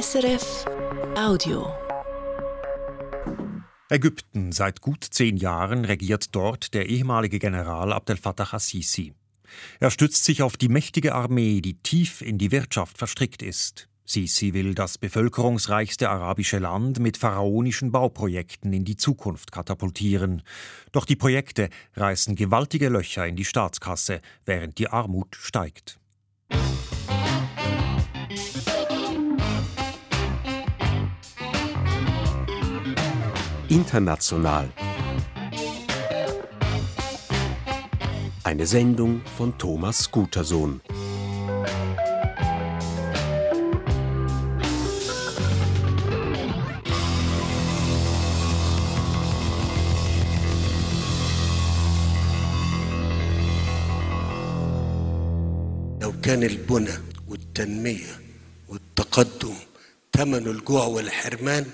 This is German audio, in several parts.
SRF Audio. Ägypten. Seit gut zehn Jahren regiert dort der ehemalige General Abdel Fattah al-Sisi. Er stützt sich auf die mächtige Armee, die tief in die Wirtschaft verstrickt ist. Sisi will das bevölkerungsreichste arabische Land mit pharaonischen Bauprojekten in die Zukunft katapultieren. Doch die Projekte reißen gewaltige Löcher in die Staatskasse, während die Armut steigt. International. Eine Sendung von Thomas Gutersohn. لو كان البنى والتنمية والتقدم ثمن الجوع والحرمان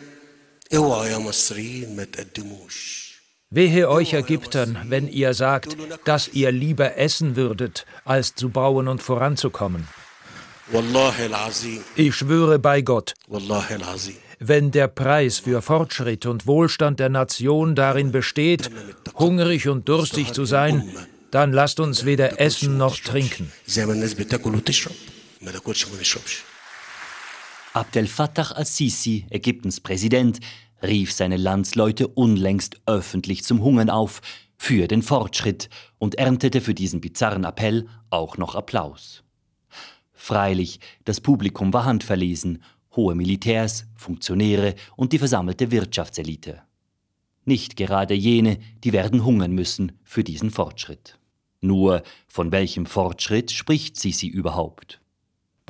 اوعوا يا مصريين ما تقدموش Wehe euch Ägyptern, wenn ihr sagt, dass ihr lieber essen würdet, als zu bauen und voranzukommen. والله العظيم Ich schwöre bei Gott, والله العظيم wenn der Preis für Fortschritt und Wohlstand der Nation darin besteht, hungrig und durstig zu sein, dann lasst uns weder essen noch trinken. Abdel Fattah al-Sisi, Ägyptens Präsident, rief seine Landsleute unlängst öffentlich zum Hungern auf, für den Fortschritt und erntete für diesen bizarren Appell auch noch Applaus. Freilich, das Publikum war handverlesen, hohe Militärs, Funktionäre und die versammelte Wirtschaftselite. Nicht gerade jene, die werden hungern müssen für diesen Fortschritt. Nur von welchem Fortschritt spricht Sisi überhaupt?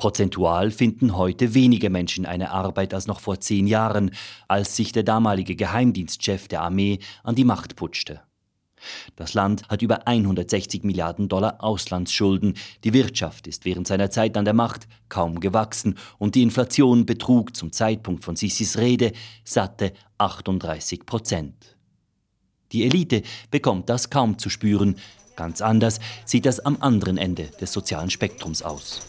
Prozentual finden heute weniger Menschen eine Arbeit als noch vor zehn Jahren, als sich der damalige Geheimdienstchef der Armee an die Macht putschte. Das Land hat über 160 Milliarden Dollar Auslandsschulden, die Wirtschaft ist während seiner Zeit an der Macht kaum gewachsen und die Inflation betrug zum Zeitpunkt von Sisis Rede satte 38 Prozent. Die Elite bekommt das kaum zu spüren, ganz anders sieht das am anderen Ende des sozialen Spektrums aus.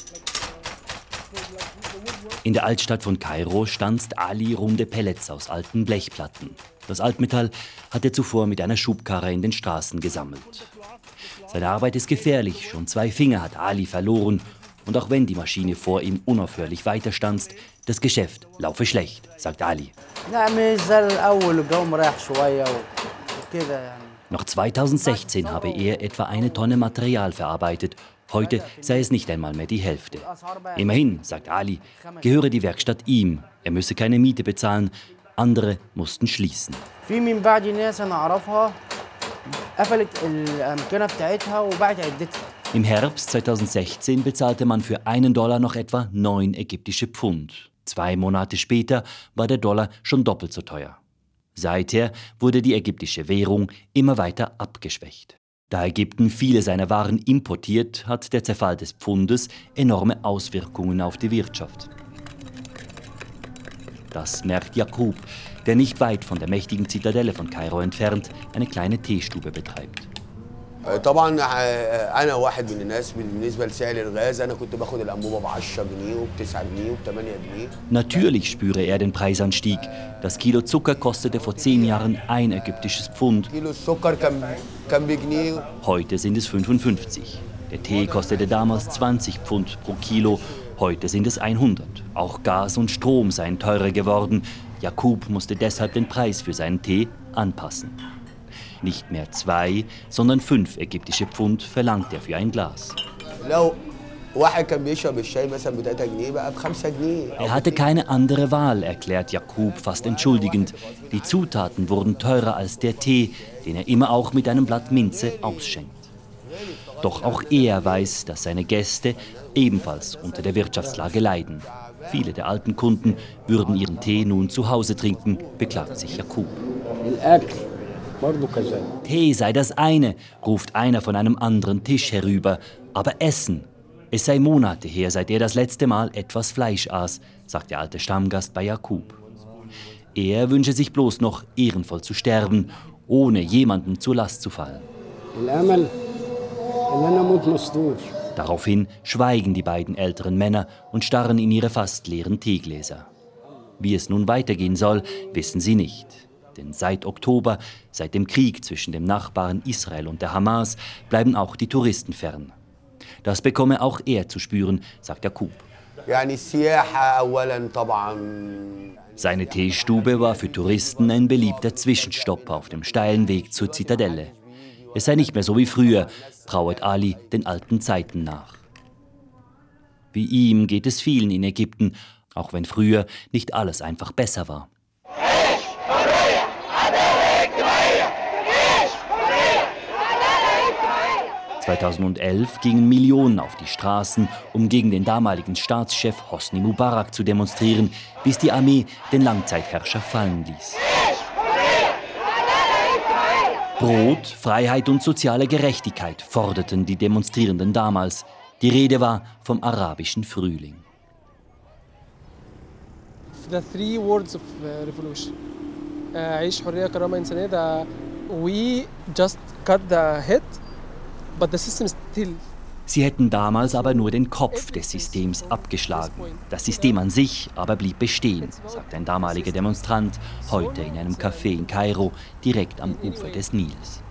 In der Altstadt von Kairo stanzt Ali runde Pellets aus alten Blechplatten. Das Altmetall hat er zuvor mit einer Schubkarre in den Straßen gesammelt. Seine Arbeit ist gefährlich, schon zwei Finger hat Ali verloren. Und auch wenn die Maschine vor ihm unaufhörlich weiterstanzt, das Geschäft laufe schlecht, sagt Ali. Noch 2016 habe er etwa eine Tonne Material verarbeitet Heute sei es nicht einmal mehr die Hälfte. Immerhin, sagt Ali, gehöre die Werkstatt ihm. Er müsse keine Miete bezahlen. Andere mussten schließen. Im Herbst 2016 bezahlte man für einen Dollar noch etwa neun ägyptische Pfund. Zwei Monate später war der Dollar schon doppelt so teuer. Seither wurde die ägyptische Währung immer weiter abgeschwächt. Da Ägypten viele seiner Waren importiert, hat der Zerfall des Pfundes enorme Auswirkungen auf die Wirtschaft. Das merkt Jakub, der nicht weit von der mächtigen Zitadelle von Kairo entfernt eine kleine Teestube betreibt. طبعا آه، انا واحد من الناس بالنسبه لسعر الغاز انا كنت باخد الانبوبه ب 10 جنيه وب 9 جنيه وب 8 جنيه Natürlich spüre er den Preisanstieg. Das Kilo Zucker kostete vor zehn Jahren ein ägyptisches Pfund. كيلو السكر كان كان بجنيه Heute sind es 55. Der Tee kostete damals 20 Pfund pro Kilo. Heute sind es 100. Auch Gas und Strom seien teurer geworden. Jakub musste deshalb den Preis für seinen Tee anpassen. Nicht mehr zwei, sondern fünf ägyptische Pfund verlangt er für ein Glas. Er hatte keine andere Wahl, erklärt Jakub fast entschuldigend. Die Zutaten wurden teurer als der Tee, den er immer auch mit einem Blatt Minze ausschenkt. Doch auch er weiß, dass seine Gäste ebenfalls unter der Wirtschaftslage leiden. Viele der alten Kunden würden ihren Tee nun zu Hause trinken, beklagt sich Jakub. Tee sei das eine, ruft einer von einem anderen Tisch herüber. Aber Essen. Es sei Monate her, seit er das letzte Mal etwas Fleisch aß, sagt der alte Stammgast bei Jakub. Er wünsche sich bloß noch ehrenvoll zu sterben, ohne jemandem zur Last zu fallen. Daraufhin schweigen die beiden älteren Männer und starren in ihre fast leeren Teegläser. Wie es nun weitergehen soll, wissen sie nicht. Denn seit Oktober, seit dem Krieg zwischen dem Nachbarn Israel und der Hamas, bleiben auch die Touristen fern. Das bekomme auch er zu spüren, sagt Jakub. Seine Teestube war für Touristen ein beliebter Zwischenstopp auf dem steilen Weg zur Zitadelle. Es sei nicht mehr so wie früher, trauert Ali den alten Zeiten nach. Wie ihm geht es vielen in Ägypten, auch wenn früher nicht alles einfach besser war. 2011 gingen Millionen auf die Straßen, um gegen den damaligen Staatschef Hosni Mubarak zu demonstrieren, bis die Armee den Langzeitherrscher fallen ließ. Brot, Freiheit und soziale Gerechtigkeit forderten die Demonstrierenden damals. Die Rede war vom arabischen Frühling. The three words of uh, revolution. عيش حرية كرامة إنسانية ده we just cut the head Sie hätten damals aber nur den Kopf des Systems abgeschlagen. Das System an sich aber blieb bestehen, sagt ein damaliger Demonstrant heute in einem Café in Kairo, direkt am Ufer des Nils.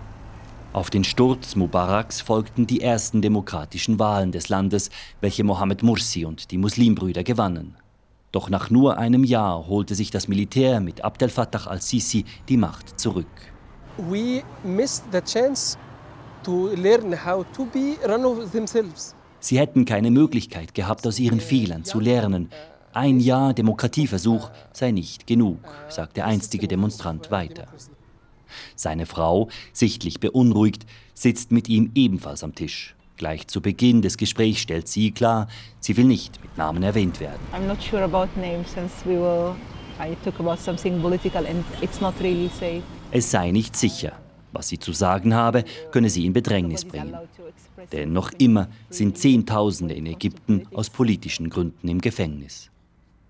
Auf den Sturz Mubaraks folgten die ersten demokratischen Wahlen des Landes, welche Mohammed Mursi und die Muslimbrüder gewannen. Doch nach nur einem Jahr holte sich das Militär mit Abdel Fattah al-Sisi die Macht zurück. We missed the chance Sie hätten keine Möglichkeit gehabt, aus ihren Fehlern zu lernen. Ein Jahr Demokratieversuch sei nicht genug, sagt der einstige Demonstrant weiter. Seine Frau, sichtlich beunruhigt, sitzt mit ihm ebenfalls am Tisch. Gleich zu Beginn des Gesprächs stellt sie klar, sie will nicht mit Namen erwähnt werden. I'm not sure about names since we were I talk about something political and it's not really safe. Es sei nicht sicher. Was sie zu sagen habe, könne sie in Bedrängnis bringen. Denn noch immer sind Zehntausende in Ägypten aus politischen Gründen im Gefängnis.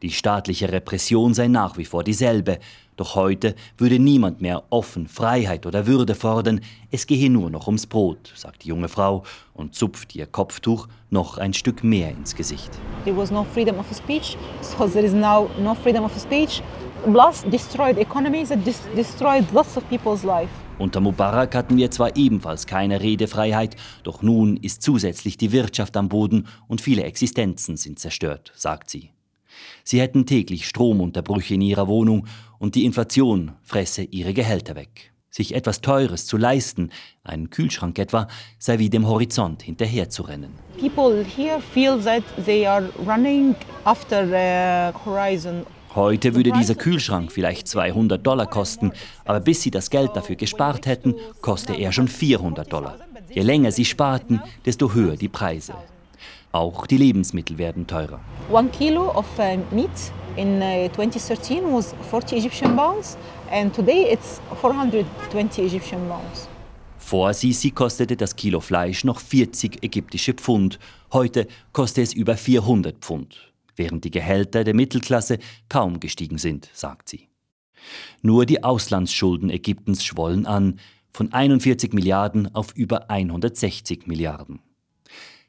Die staatliche Repression sei nach wie vor dieselbe, doch heute würde niemand mehr offen Freiheit oder Würde fordern, es gehe nur noch ums Brot, sagt die junge Frau und zupft ihr Kopftuch noch ein Stück mehr ins Gesicht. There was no freedom of speech, so there is now no freedom of speech. Plus destroyed economies that destroyed lots of people's life. Unter Mubarak hatten wir zwar ebenfalls keine Redefreiheit, doch nun ist zusätzlich die Wirtschaft am Boden und viele Existenzen sind zerstört, sagt sie. Sie hätten täglich Stromunterbrüche in ihrer Wohnung und die Inflation fresse ihre Gehälter weg. Sich etwas Teures zu leisten, einen Kühlschrank etwa, sei wie dem Horizont hinterherzurennen. People here feel that they are running after the horizon Heute würde dieser Kühlschrank vielleicht 200 Dollar kosten, aber bis sie das Geld dafür gespart hätten, koste er schon 400 Dollar. Je länger sie sparten, desto höher die Preise. Auch die Lebensmittel werden teurer. One kilo of uh, meat in 2013 uh, was 40 Egyptian pounds and today it's 420 Egyptian pounds. Vor Sisi kostete das Kilo Fleisch noch 40 ägyptische Pfund. Heute kostet es über 400 Pfund während die Gehälter der Mittelklasse kaum gestiegen sind, sagt sie. Nur die Auslandsschulden Ägyptens schwollen an, von 41 Milliarden auf über 160 Milliarden.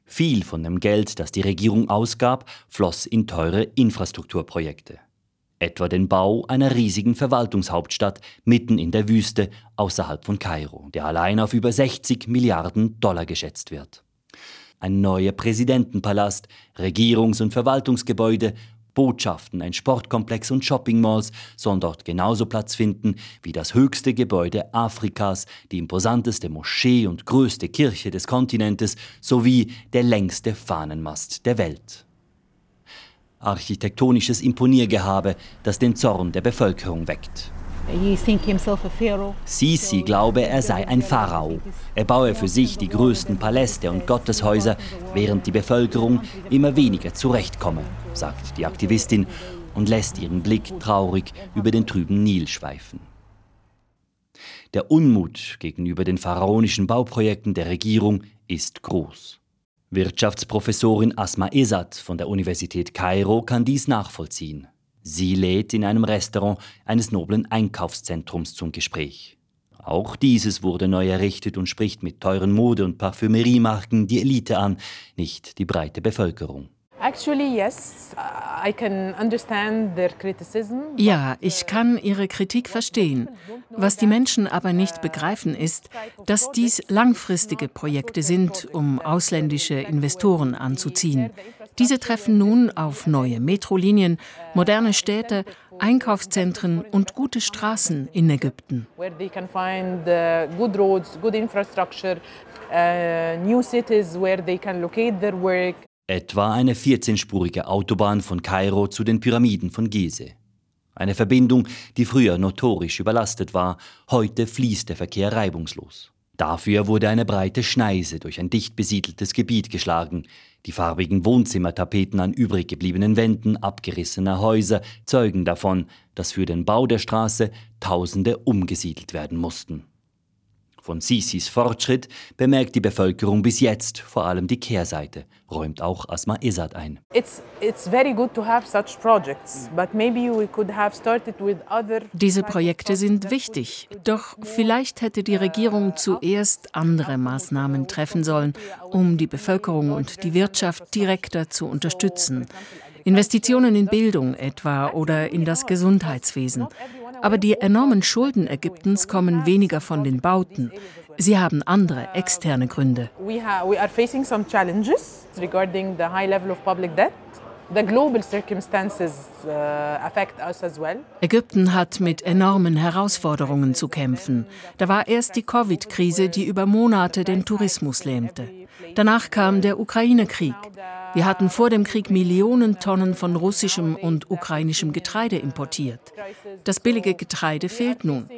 Viel von dem Geld, das die Regierung ausgab, floss in teure Infrastrukturprojekte. Etwa den Bau einer riesigen Verwaltungshauptstadt mitten in der Wüste außerhalb von Kairo, der allein auf über 60 Milliarden Dollar geschätzt wird ein neuer Präsidentenpalast, Regierungs- und Verwaltungsgebäude, Botschaften, ein Sportkomplex und Shoppingmalls sollen dort genauso Platz finden wie das höchste Gebäude Afrikas, die imposanteste Moschee und größte Kirche des Kontinentes sowie der längste Fahnenmast der Welt. Architektonisches Imponiergehabe, das den Zorn der Bevölkerung weckt. Sisi glaube, er sei ein Pharao. Er baue für sich die größten Paläste und Gotteshäuser, während die Bevölkerung immer weniger zurechtkomme, sagt die Aktivistin und lässt ihren Blick traurig über den trüben Nil schweifen. Der Unmut gegenüber den pharaonischen Bauprojekten der Regierung ist groß. Wirtschaftsprofessorin Asma Esat von der Universität Kairo kann dies nachvollziehen. Sie lädt in einem Restaurant eines noblen Einkaufszentrums zum Gespräch. Auch dieses wurde neu errichtet und spricht mit teuren Mode- und Parfümeriemarken die Elite an, nicht die breite Bevölkerung. Actually, yes. I can understand their criticism. Ja, ich kann ihre Kritik verstehen. Was die Menschen aber nicht begreifen ist, dass dies langfristige Projekte sind, um ausländische Investoren anzuziehen. Diese treffen nun auf neue Metrolinien, moderne Städte, Einkaufszentren und gute Straßen in Ägypten. Where they can find uh, good roads, good infrastructure, uh, new cities where they can locate their work. Etwa eine 14-spurige Autobahn von Kairo zu den Pyramiden von Gizeh. Eine Verbindung, die früher notorisch überlastet war, heute fließt der Verkehr reibungslos. Dafür wurde eine breite Schneise durch ein dicht besiedeltes Gebiet geschlagen. Die farbigen Wohnzimmertapeten an übrig gebliebenen Wänden abgerissener Häuser zeugen davon, dass für den Bau der Straße Tausende umgesiedelt werden mussten. Von Sisis Fortschritt bemerkt die Bevölkerung bis jetzt vor allem die Kehrseite, räumt auch Asma Esad ein. Diese Projekte sind wichtig, doch vielleicht hätte die Regierung zuerst andere Maßnahmen treffen sollen, um die Bevölkerung und die Wirtschaft direkter zu unterstützen. Investitionen in Bildung etwa oder in das Gesundheitswesen. Aber die enormen Schulden Ägyptens kommen weniger von den Bauten. Sie haben andere externe Gründe. Uh. Ägypten hat mit enormen Herausforderungen zu kämpfen. Da war erst die Covid-Krise, die über Monate den Tourismus lähmte. Danach kam der Ukraine-Krieg. Wir hatten vor dem Krieg Millionen Tonnen von russischem und ukrainischem Getreide importiert. Das billige Getreide fehlt nun.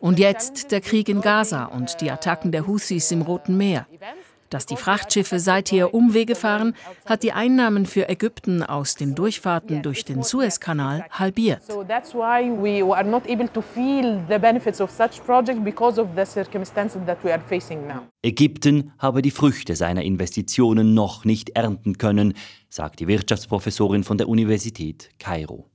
Und jetzt der Krieg in Gaza und die Attacken der Houthis im Roten Meer. Dass die Frachtschiffe seither Umwege fahren, hat die Einnahmen für Ägypten aus den Durchfahrten durch den Suezkanal halbiert. So that's why we are not able to feel the benefits of such projects because of the circumstances that we are facing now. Ägypten habe die Früchte seiner Investitionen noch nicht ernten können, sagt die Wirtschaftsprofessorin von der Universität Kairo.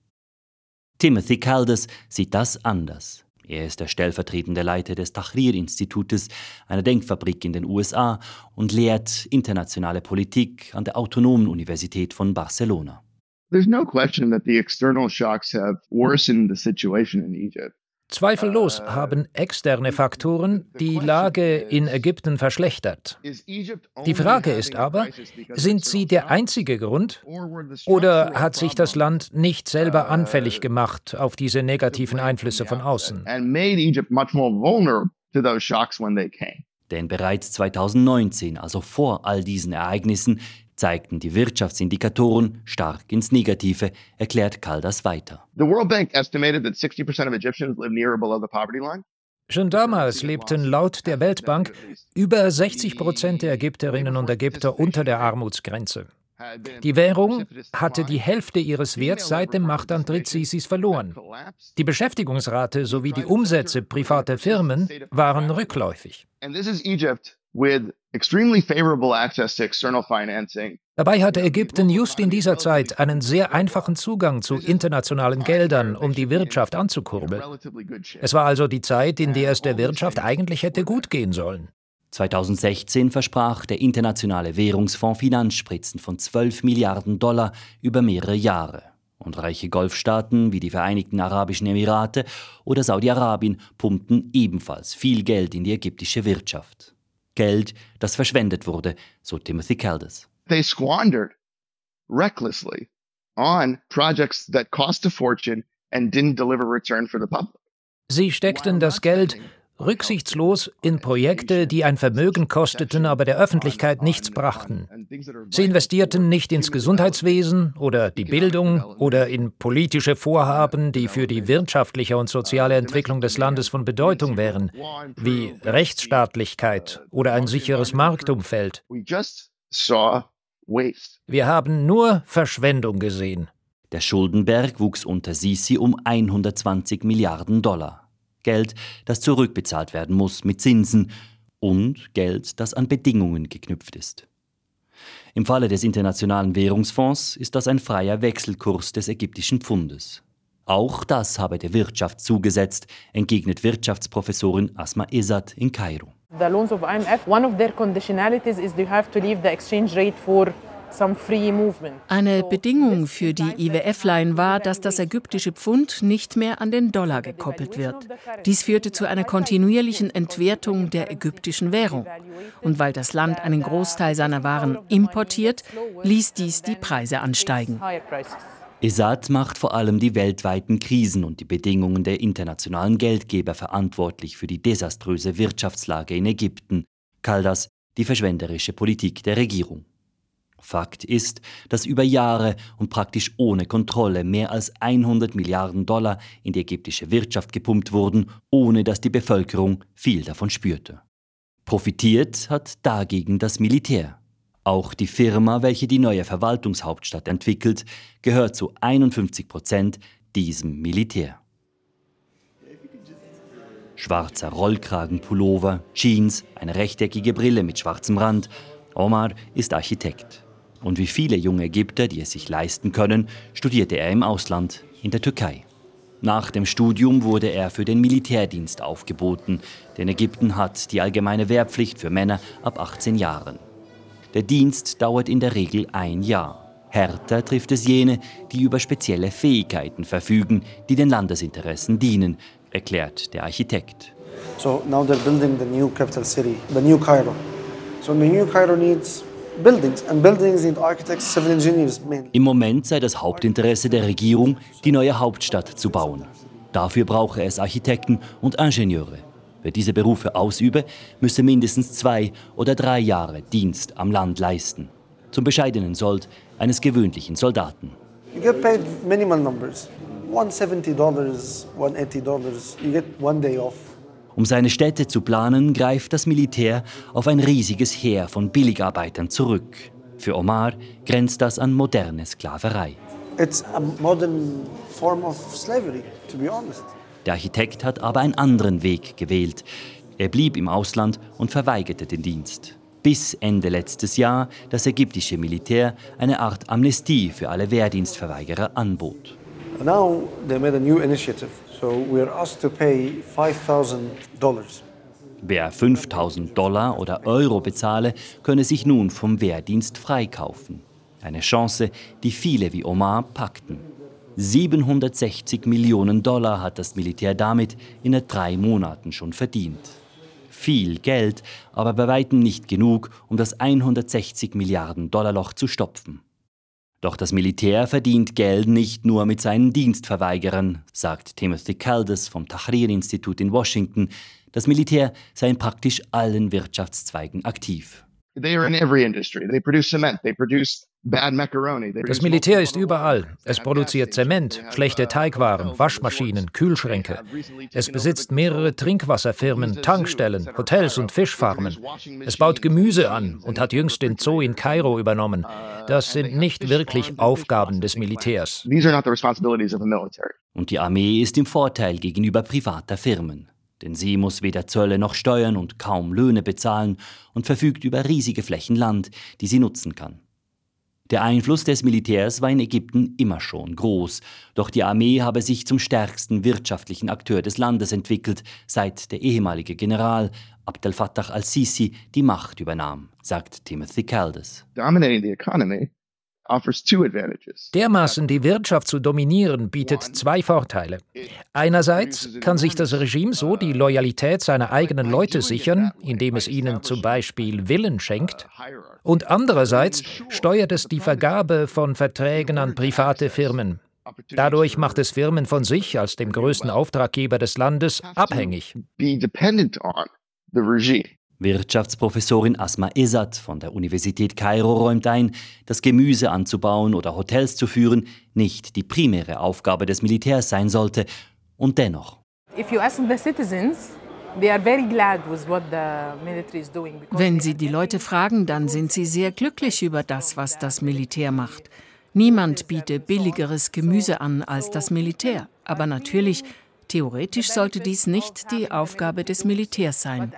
Timothy Caldas sieht das anders. Er ist der stellvertretende Leiter des Tahrir-Institutes, einer Denkfabrik in den USA, und lehrt internationale Politik an der Autonomen Universität von Barcelona. There's no question that the external shocks have worsened the situation in Egypt. Zweifellos haben externe Faktoren die Lage in Ägypten verschlechtert. Die Frage ist aber, sind sie der einzige Grund oder hat sich das Land nicht selber anfällig gemacht auf diese negativen Einflüsse von außen? Denn bereits 2019, also vor all diesen Ereignissen, zeigten die Wirtschaftsindikatoren stark ins Negative, erklärt Caldas weiter. The World Bank estimated that 60% of Egyptians live near or below the poverty line. Schon damals lebten laut der Weltbank über 60 Prozent der Ägypterinnen und Ägypter unter der Armutsgrenze. Die Währung hatte die Hälfte ihres Werts seit dem Machtantritt Sisis verloren. Die Beschäftigungsrate sowie die Umsätze privater Firmen waren rückläufig. Dabei hatte Ägypten just in dieser Zeit einen sehr einfachen Zugang zu internationalen Geldern, um die Wirtschaft anzukurbeln. Es war also die Zeit, in der es der Wirtschaft eigentlich hätte gut gehen sollen. 2016 versprach der Internationale Währungsfonds Finanzspritzen von 12 Milliarden Dollar über mehrere Jahre. Und reiche Golfstaaten wie die Vereinigten Arabischen Emirate oder Saudi-Arabien pumpten ebenfalls viel Geld in die ägyptische Wirtschaft. Geld, das verschwendet wurde, so Timothy Caldas. They squandered recklessly on projects that cost a fortune and didn't deliver return for the public. Sie steckten das Geld rücksichtslos in Projekte, die ein Vermögen kosteten, aber der Öffentlichkeit nichts brachten. Sie investierten nicht ins Gesundheitswesen oder die Bildung oder in politische Vorhaben, die für die wirtschaftliche und soziale Entwicklung des Landes von Bedeutung wären, wie Rechtsstaatlichkeit oder ein sicheres Marktumfeld. Wir haben nur Verschwendung gesehen. Der Schuldenberg wuchs unter Sisi um 120 Milliarden Dollar. Geld, das zurückbezahlt werden muss mit Zinsen und Geld, das an Bedingungen geknüpft ist. Im Falle des Internationalen Währungsfonds ist das ein freier Wechselkurs des ägyptischen Pfundes. Auch das habe der Wirtschaft zugesetzt, entgegnet Wirtschaftsprofessorin Asma Esat in Kairo. The loans of IMF, one of their conditionalities is you have to leave the exchange rate for Eine Bedingung für die IWF-Line war, dass das ägyptische Pfund nicht mehr an den Dollar gekoppelt wird. Dies führte zu einer kontinuierlichen Entwertung der ägyptischen Währung. Und weil das Land einen Großteil seiner Waren importiert, ließ dies die Preise ansteigen. Esad macht vor allem die weltweiten Krisen und die Bedingungen der internationalen Geldgeber verantwortlich für die desaströse Wirtschaftslage in Ägypten, Kaldas die verschwenderische Politik der Regierung. Fakt ist, dass über Jahre und praktisch ohne Kontrolle mehr als 100 Milliarden Dollar in die ägyptische Wirtschaft gepumpt wurden, ohne dass die Bevölkerung viel davon spürte. Profitiert hat dagegen das Militär. Auch die Firma, welche die neue Verwaltungshauptstadt entwickelt, gehört zu 51 Prozent diesem Militär. Schwarzer Rollkragenpullover, Jeans, eine rechteckige Brille mit schwarzem Rand. Omar ist Architekt. Und wie viele junge Ägypter, die es sich leisten können, studierte er im Ausland, in der Türkei. Nach dem Studium wurde er für den Militärdienst aufgeboten, denn Ägypten hat die allgemeine Wehrpflicht für Männer ab 18 Jahren. Der Dienst dauert in der Regel ein Jahr. Härter trifft es jene, die über spezielle Fähigkeiten verfügen, die den Landesinteressen dienen, erklärt der Architekt. So now they're building the new capital city, the new Cairo. So the new Cairo needs buildings and buildings need architects, civil engineers mainly. Im Moment sei das Hauptinteresse der Regierung, die neue Hauptstadt zu bauen. Dafür brauche es Architekten und Ingenieure. Wer diese Berufe ausübe, müsse mindestens zwei oder drei Jahre Dienst am Land leisten. Zum bescheidenen Sold eines gewöhnlichen Soldaten. You get paid minimal numbers. $170, $180, you get one day off. Um seine Städte zu planen, greift das Militär auf ein riesiges Heer von Billigarbeitern zurück. Für Omar grenzt das an moderne Sklaverei. It's a modern form of slavery, to be honest. Der Architekt hat aber einen anderen Weg gewählt. Er blieb im Ausland und verweigerte den Dienst. Bis Ende letztes Jahr das ägyptische Militär eine Art Amnestie für alle Wehrdienstverweigerer anbot. Now they made a new initiative, so we're asked to pay $5,000. Wer 5000 Dollar oder Euro bezahle, könne sich nun vom Wehrdienst freikaufen. Eine Chance, die viele wie Omar packten. 760 Millionen Dollar hat das Militär damit in drei Monaten schon verdient. Viel Geld, aber bei weitem nicht genug, um das 160 Milliarden Dollar Loch zu stopfen. Doch das Militär verdient Geld nicht nur mit seinen Dienstverweigerern, sagt Timothy Caldas vom Tahrir-Institut in Washington. Das Militär sei in praktisch allen Wirtschaftszweigen aktiv. They are in every industry. They produce cement. They produce Das Militär ist überall. Es produziert Zement, schlechte Teigwaren, Waschmaschinen, Kühlschränke. Es besitzt mehrere Trinkwasserfirmen, Tankstellen, Hotels und Fischfarmen. Es baut Gemüse an und hat jüngst den Zoo in Kairo übernommen. Das sind nicht wirklich Aufgaben des Militärs. These are not the responsibilities of the military. Und die Armee ist im Vorteil gegenüber privater Firmen. Denn sie muss weder Zölle noch Steuern und kaum Löhne bezahlen und verfügt über riesige Flächen Land, die sie nutzen kann. Der Einfluss des Militärs war in Ägypten immer schon groß, doch die Armee habe sich zum stärksten wirtschaftlichen Akteur des Landes entwickelt, seit der ehemalige General Abdel Fattah al-Sisi die Macht übernahm, sagt Timothy Caldas. Dominating the economy. Dermaßen die Wirtschaft zu dominieren bietet zwei Vorteile. Einerseits kann sich das Regime so die Loyalität seiner eigenen Leute sichern, indem es ihnen zum Beispiel Willen schenkt. Und andererseits steuert es die Vergabe von Verträgen an private Firmen. Dadurch macht es Firmen von sich als dem größten Auftraggeber des Landes abhängig. Wirtschaftsprofessorin Asma Esat von der Universität Kairo räumt ein, dass Gemüse anzubauen oder Hotels zu führen nicht die primäre Aufgabe des Militärs sein sollte. Und dennoch. Wenn Sie die Leute fragen, dann sind sie sehr glücklich über das, was das Militär macht. Niemand bietet billigeres Gemüse an als das Militär. Aber natürlich, theoretisch sollte dies nicht die Aufgabe des Militärs sein.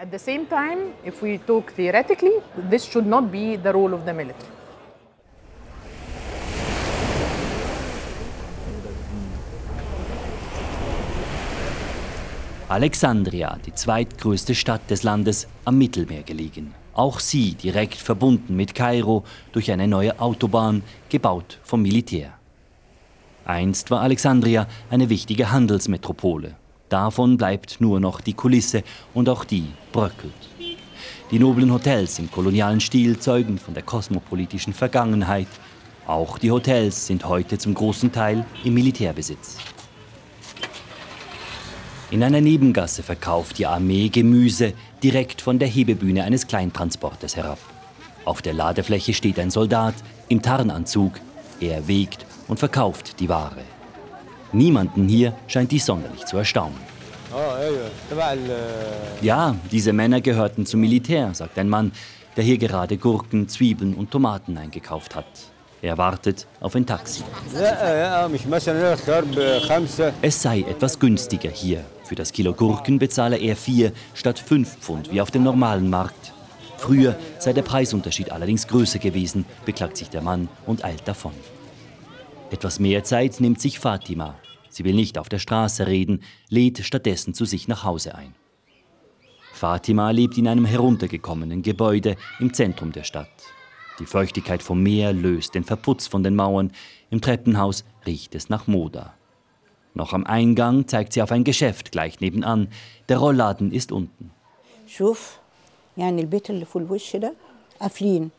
Alexandria, die zweitgrößte Stadt des Landes, am Mittelmeer gelegen. Auch sie direkt verbunden mit Kairo durch eine neue Autobahn, gebaut vom Militär. Einst war Alexandria eine wichtige Handelsmetropole. Davon bleibt nur noch die Kulisse und auch die bröckelt. Die noblen Hotels im kolonialen Stil zeugen von der kosmopolitischen Vergangenheit. Auch die Hotels sind heute zum großen Teil im Militärbesitz. In einer Nebengasse verkauft die Armee Gemüse direkt von der Hebebühne eines Kleintransporters herab. Auf der Ladefläche steht ein Soldat im Tarnanzug. Er wägt und verkauft die Ware. Niemanden hier scheint dies sonderlich zu erstaunen. Ja, diese Männer gehörten zum Militär, sagt ein Mann, der hier gerade Gurken, Zwiebeln und Tomaten eingekauft hat. Er wartet auf ein Taxi. Es sei etwas günstiger hier. Für das Kilo Gurken bezahle er vier statt fünf Pfund wie auf dem normalen Markt. Früher sei der Preisunterschied allerdings größer gewesen, beklagt sich der Mann und eilt davon. Etwas mehr Zeit nimmt sich Fatima. Sie will nicht auf der Straße reden, lädt stattdessen zu sich nach Hause ein. Fatima lebt in einem heruntergekommenen Gebäude im Zentrum der Stadt. Die Feuchtigkeit vom Meer löst den Verputz von den Mauern. Im Treppenhaus riecht es nach Moda. Noch am Eingang zeigt sie auf ein Geschäft gleich nebenan. Der Rollladen ist unten.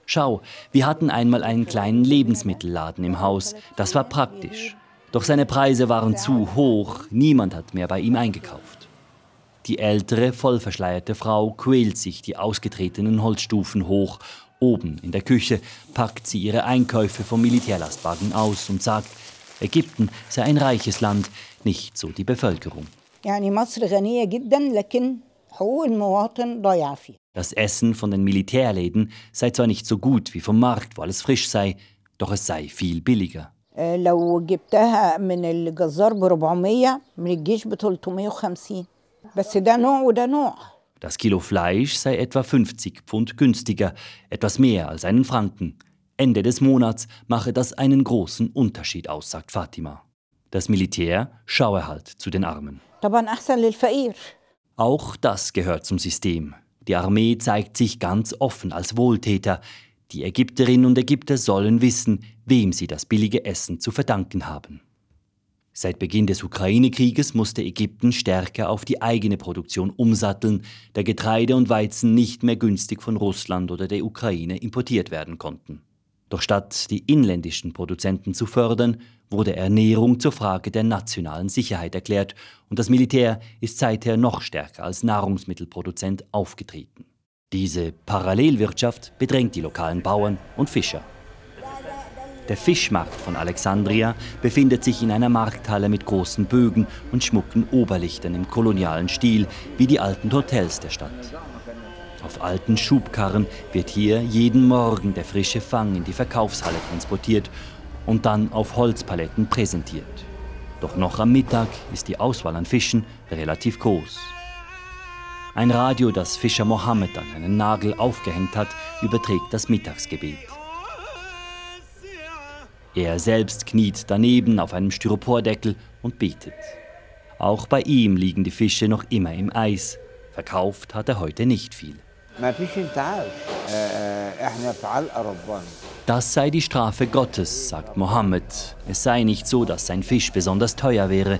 Schau, wir hatten einmal einen kleinen Lebensmittelladen im Haus. Das war praktisch. Doch seine Preise waren zu hoch. Niemand hat mehr bei ihm eingekauft. Die ältere, vollverschleierte Frau quält sich die ausgetretenen Holzstufen hoch Oben in der Küche packt sie ihre Einkäufe vom Militärlastwagen aus und sagt, Ägypten sei ein reiches Land, nicht so die Bevölkerung. Das Essen von den Militärläden sei zwar nicht so gut wie vom Markt, wo alles frisch sei, doch es sei viel billiger. لو جبتها من الجزار ب 400 من الجيش ب 350 بس ده نوع وده نوع das Kilo Fleisch sei etwa 50 Pfund günstiger, etwas mehr als einen Franken. Ende des Monats mache das einen großen Unterschied aus, sagt Fatima. Das Militär schaue halt zu den Armen. auch das gehört zum System. Die Armee zeigt sich ganz offen als Wohltäter. Die Ägypterinnen und Ägypter sollen wissen, wem sie das billige Essen zu verdanken haben. Seit Beginn des Ukraine-Krieges musste Ägypten stärker auf die eigene Produktion umsatteln, da Getreide und Weizen nicht mehr günstig von Russland oder der Ukraine importiert werden konnten. Doch statt die inländischen Produzenten zu fördern, wurde Ernährung zur Frage der nationalen Sicherheit erklärt und das Militär ist seither noch stärker als Nahrungsmittelproduzent aufgetreten. Diese Parallelwirtschaft bedrängt die lokalen Bauern und Fischer. Der Fischmarkt von Alexandria befindet sich in einer Markthalle mit großen Bögen und schmucken Oberlichtern im kolonialen Stil wie die alten Hotels der Stadt. Auf alten Schubkarren wird hier jeden Morgen der frische Fang in die Verkaufshalle transportiert und dann auf Holzpaletten präsentiert. Doch noch am Mittag ist die Auswahl an Fischen relativ groß. Ein Radio, das Fischer Mohammed an einen Nagel aufgehängt hat, überträgt das Mittagsgebet. Er selbst kniet daneben auf einem Styropordeckel und betet. Auch bei ihm liegen die Fische noch immer im Eis. Verkauft hat er heute nicht viel. Das sei die Strafe Gottes, sagt Mohammed. Es sei nicht so, dass sein Fisch besonders teuer wäre.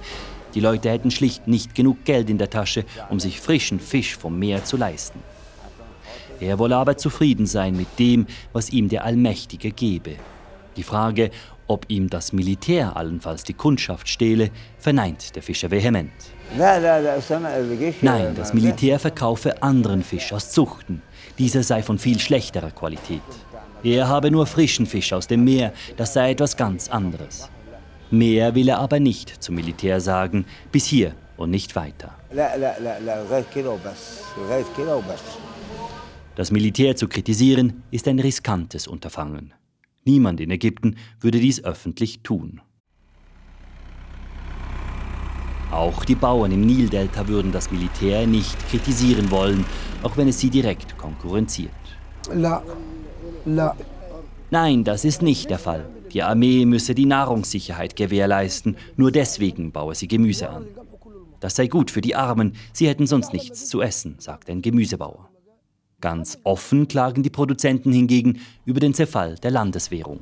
Die Leute hätten schlicht nicht genug Geld in der Tasche, um sich frischen Fisch vom Meer zu leisten. Er wolle aber zufrieden sein mit dem, was ihm der Allmächtige gebe. Die Frage, ob ihm das Militär allenfalls die Kundschaft stehle, verneint der Fischer vehement. Nein, das Militär verkaufe anderen Fisch aus Zuchten. Dieser sei von viel schlechterer Qualität. Er habe nur frischen Fisch aus dem Meer, das sei etwas ganz anderes. Mehr will er aber nicht zum Militär sagen, bis hier und nicht weiter. Das Militär zu kritisieren ist ein riskantes Unterfangen. Niemand in Ägypten würde dies öffentlich tun. Auch die Bauern im Nildelta würden das Militär nicht kritisieren wollen, auch wenn es sie direkt konkurrenziert. La. La. Nein, das ist nicht der Fall. Die Armee müsse die Nahrungssicherheit gewährleisten, nur deswegen baue sie Gemüse an. Das sei gut für die Armen, sie hätten sonst nichts zu essen, sagt ein Gemüsebauer. Ganz offen klagen die Produzenten hingegen über den Zerfall der Landeswährung.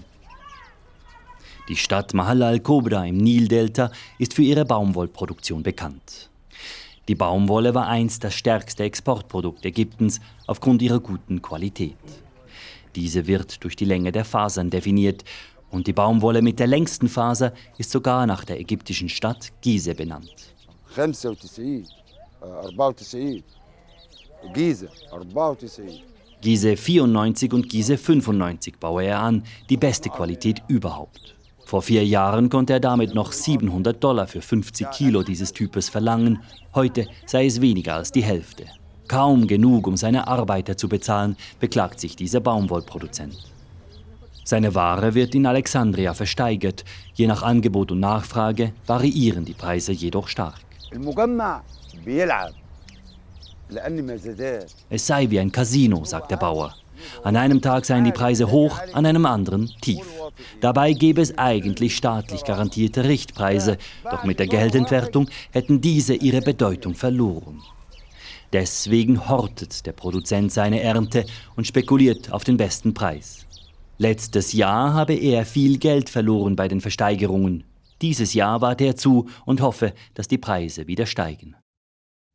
Die Stadt Mahalla al-Kobra im Nildelta ist für ihre Baumwollproduktion bekannt. Die Baumwolle war einst das stärkste Exportprodukt Ägyptens aufgrund ihrer guten Qualität. Diese wird durch die Länge der Fasern definiert und die Baumwolle mit der längsten Faser ist sogar nach der ägyptischen Stadt Gizeh benannt. 95 94 Gizeh 94 Gizeh 94 und Gizeh 95 baue er an, die beste Qualität überhaupt. Vor vier Jahren konnte er damit noch 700 Dollar für 50 Kilo dieses Types verlangen. Heute sei es weniger als die Hälfte. Kaum genug, um seine Arbeiter zu bezahlen, beklagt sich dieser Baumwollproduzent. Seine Ware wird in Alexandria versteigert. Je nach Angebot und Nachfrage variieren die Preise jedoch stark. Es sei wie ein Casino, sagt der Bauer. An einem Tag seien die Preise hoch, an einem anderen tief. Dabei gäbe es eigentlich staatlich garantierte Richtpreise, doch mit der Geldentwertung hätten diese ihre Bedeutung verloren. Deswegen hortet der Produzent seine Ernte und spekuliert auf den besten Preis. Letztes Jahr habe er viel Geld verloren bei den Versteigerungen. Dieses Jahr warte er zu und hoffe, dass die Preise wieder steigen.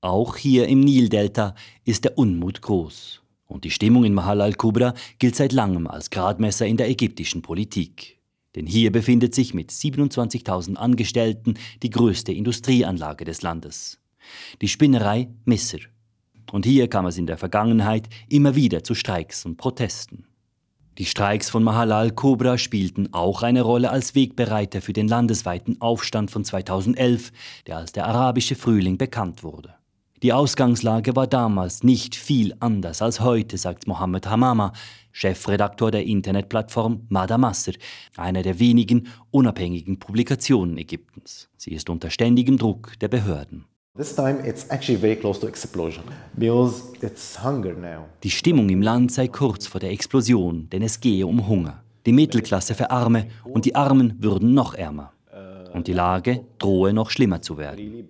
Auch hier im Nildelta ist der Unmut groß. Und die Stimmung in Mahal al-Kubra gilt seit langem als Gradmesser in der ägyptischen Politik. Denn hier befindet sich mit 27.000 Angestellten die größte Industrieanlage des Landes. Die Spinnerei Misser. Und hier kam es in der Vergangenheit immer wieder zu Streiks und Protesten. Die Streiks von Mahal al-Kubra spielten auch eine Rolle als Wegbereiter für den landesweiten Aufstand von 2011, der als der arabische Frühling bekannt wurde. Die Ausgangslage war damals nicht viel anders als heute, sagt Mohammed Hamama, Chefredaktor der Internetplattform Madamasser, einer der wenigen unabhängigen Publikationen Ägyptens. Sie ist unter ständigem Druck der Behörden. Die Stimmung im Land sei kurz vor der Explosion, denn es gehe um Hunger. Die Mittelklasse verarme und die Armen würden noch ärmer. Und die Lage drohe noch schlimmer zu werden.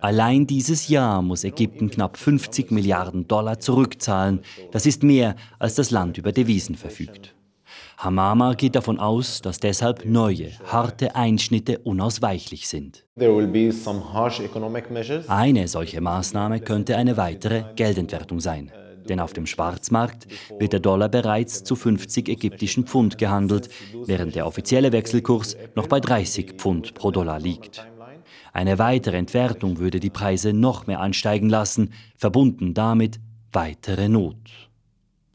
Allein dieses Jahr muss Ägypten knapp 50 Milliarden Dollar zurückzahlen. Das ist mehr, als das Land über Devisen verfügt. Hamama geht davon aus, dass deshalb neue, harte Einschnitte unausweichlich sind. Eine solche Maßnahme könnte eine weitere Geldentwertung sein. Denn auf dem Schwarzmarkt wird der Dollar bereits zu 50 ägyptischen Pfund gehandelt, während der offizielle Wechselkurs noch bei 30 Pfund pro Dollar liegt. Eine weitere Entwertung würde die Preise noch mehr ansteigen lassen, verbunden damit weitere Not.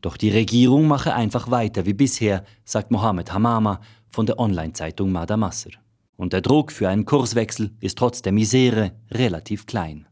Doch die Regierung mache einfach weiter wie bisher, sagt Mohammed Hamama von der Online-Zeitung Madamasser. Und der Druck für einen Kurswechsel ist trotz der Misere relativ klein.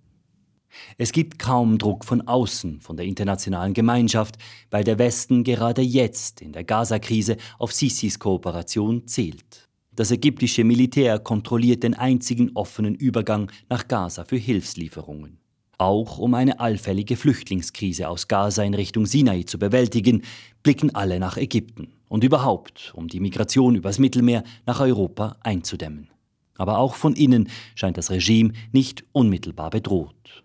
Es gibt kaum Druck von außen, von der internationalen Gemeinschaft, weil der Westen gerade jetzt in der Gaza-Krise auf Sisis Kooperation zählt. Das ägyptische Militär kontrolliert den einzigen offenen Übergang nach Gaza für Hilfslieferungen. Auch um eine allfällige Flüchtlingskrise aus Gaza in Richtung Sinai zu bewältigen, blicken alle nach Ägypten und überhaupt, um die Migration übers Mittelmeer nach Europa einzudämmen. Aber auch von innen scheint das Regime nicht unmittelbar bedroht.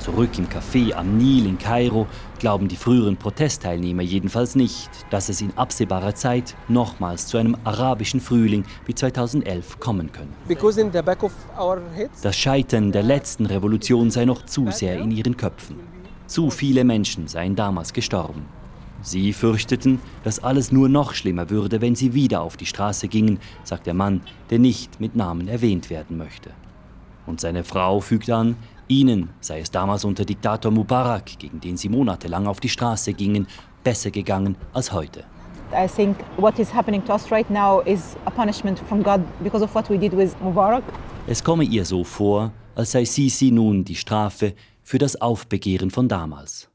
Zurück im Café am Nil in Kairo glauben die früheren Protestteilnehmer jedenfalls nicht, dass es in absehbarer Zeit nochmals zu einem arabischen Frühling wie 2011 kommen könne. Das Scheitern der letzten Revolution sei noch zu sehr in ihren Köpfen. Zu viele Menschen seien damals gestorben. Sie fürchteten, dass alles nur noch schlimmer würde, wenn sie wieder auf die Straße gingen, sagt der Mann, der nicht mit Namen erwähnt werden möchte. Und seine Frau fügt an, Ihnen sei es damals unter Diktator Mubarak, gegen den sie monatelang auf die Straße gingen, besser gegangen als heute. I think what is happening to us right now is a punishment from God because of what we did with Mubarak. Es komme ihr so vor, als sei Sisi nun die Strafe für das Aufbegehren von damals.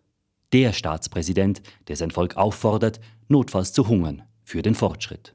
Der Staatspräsident, der sein Volk auffordert, notfalls zu hungern für den Fortschritt.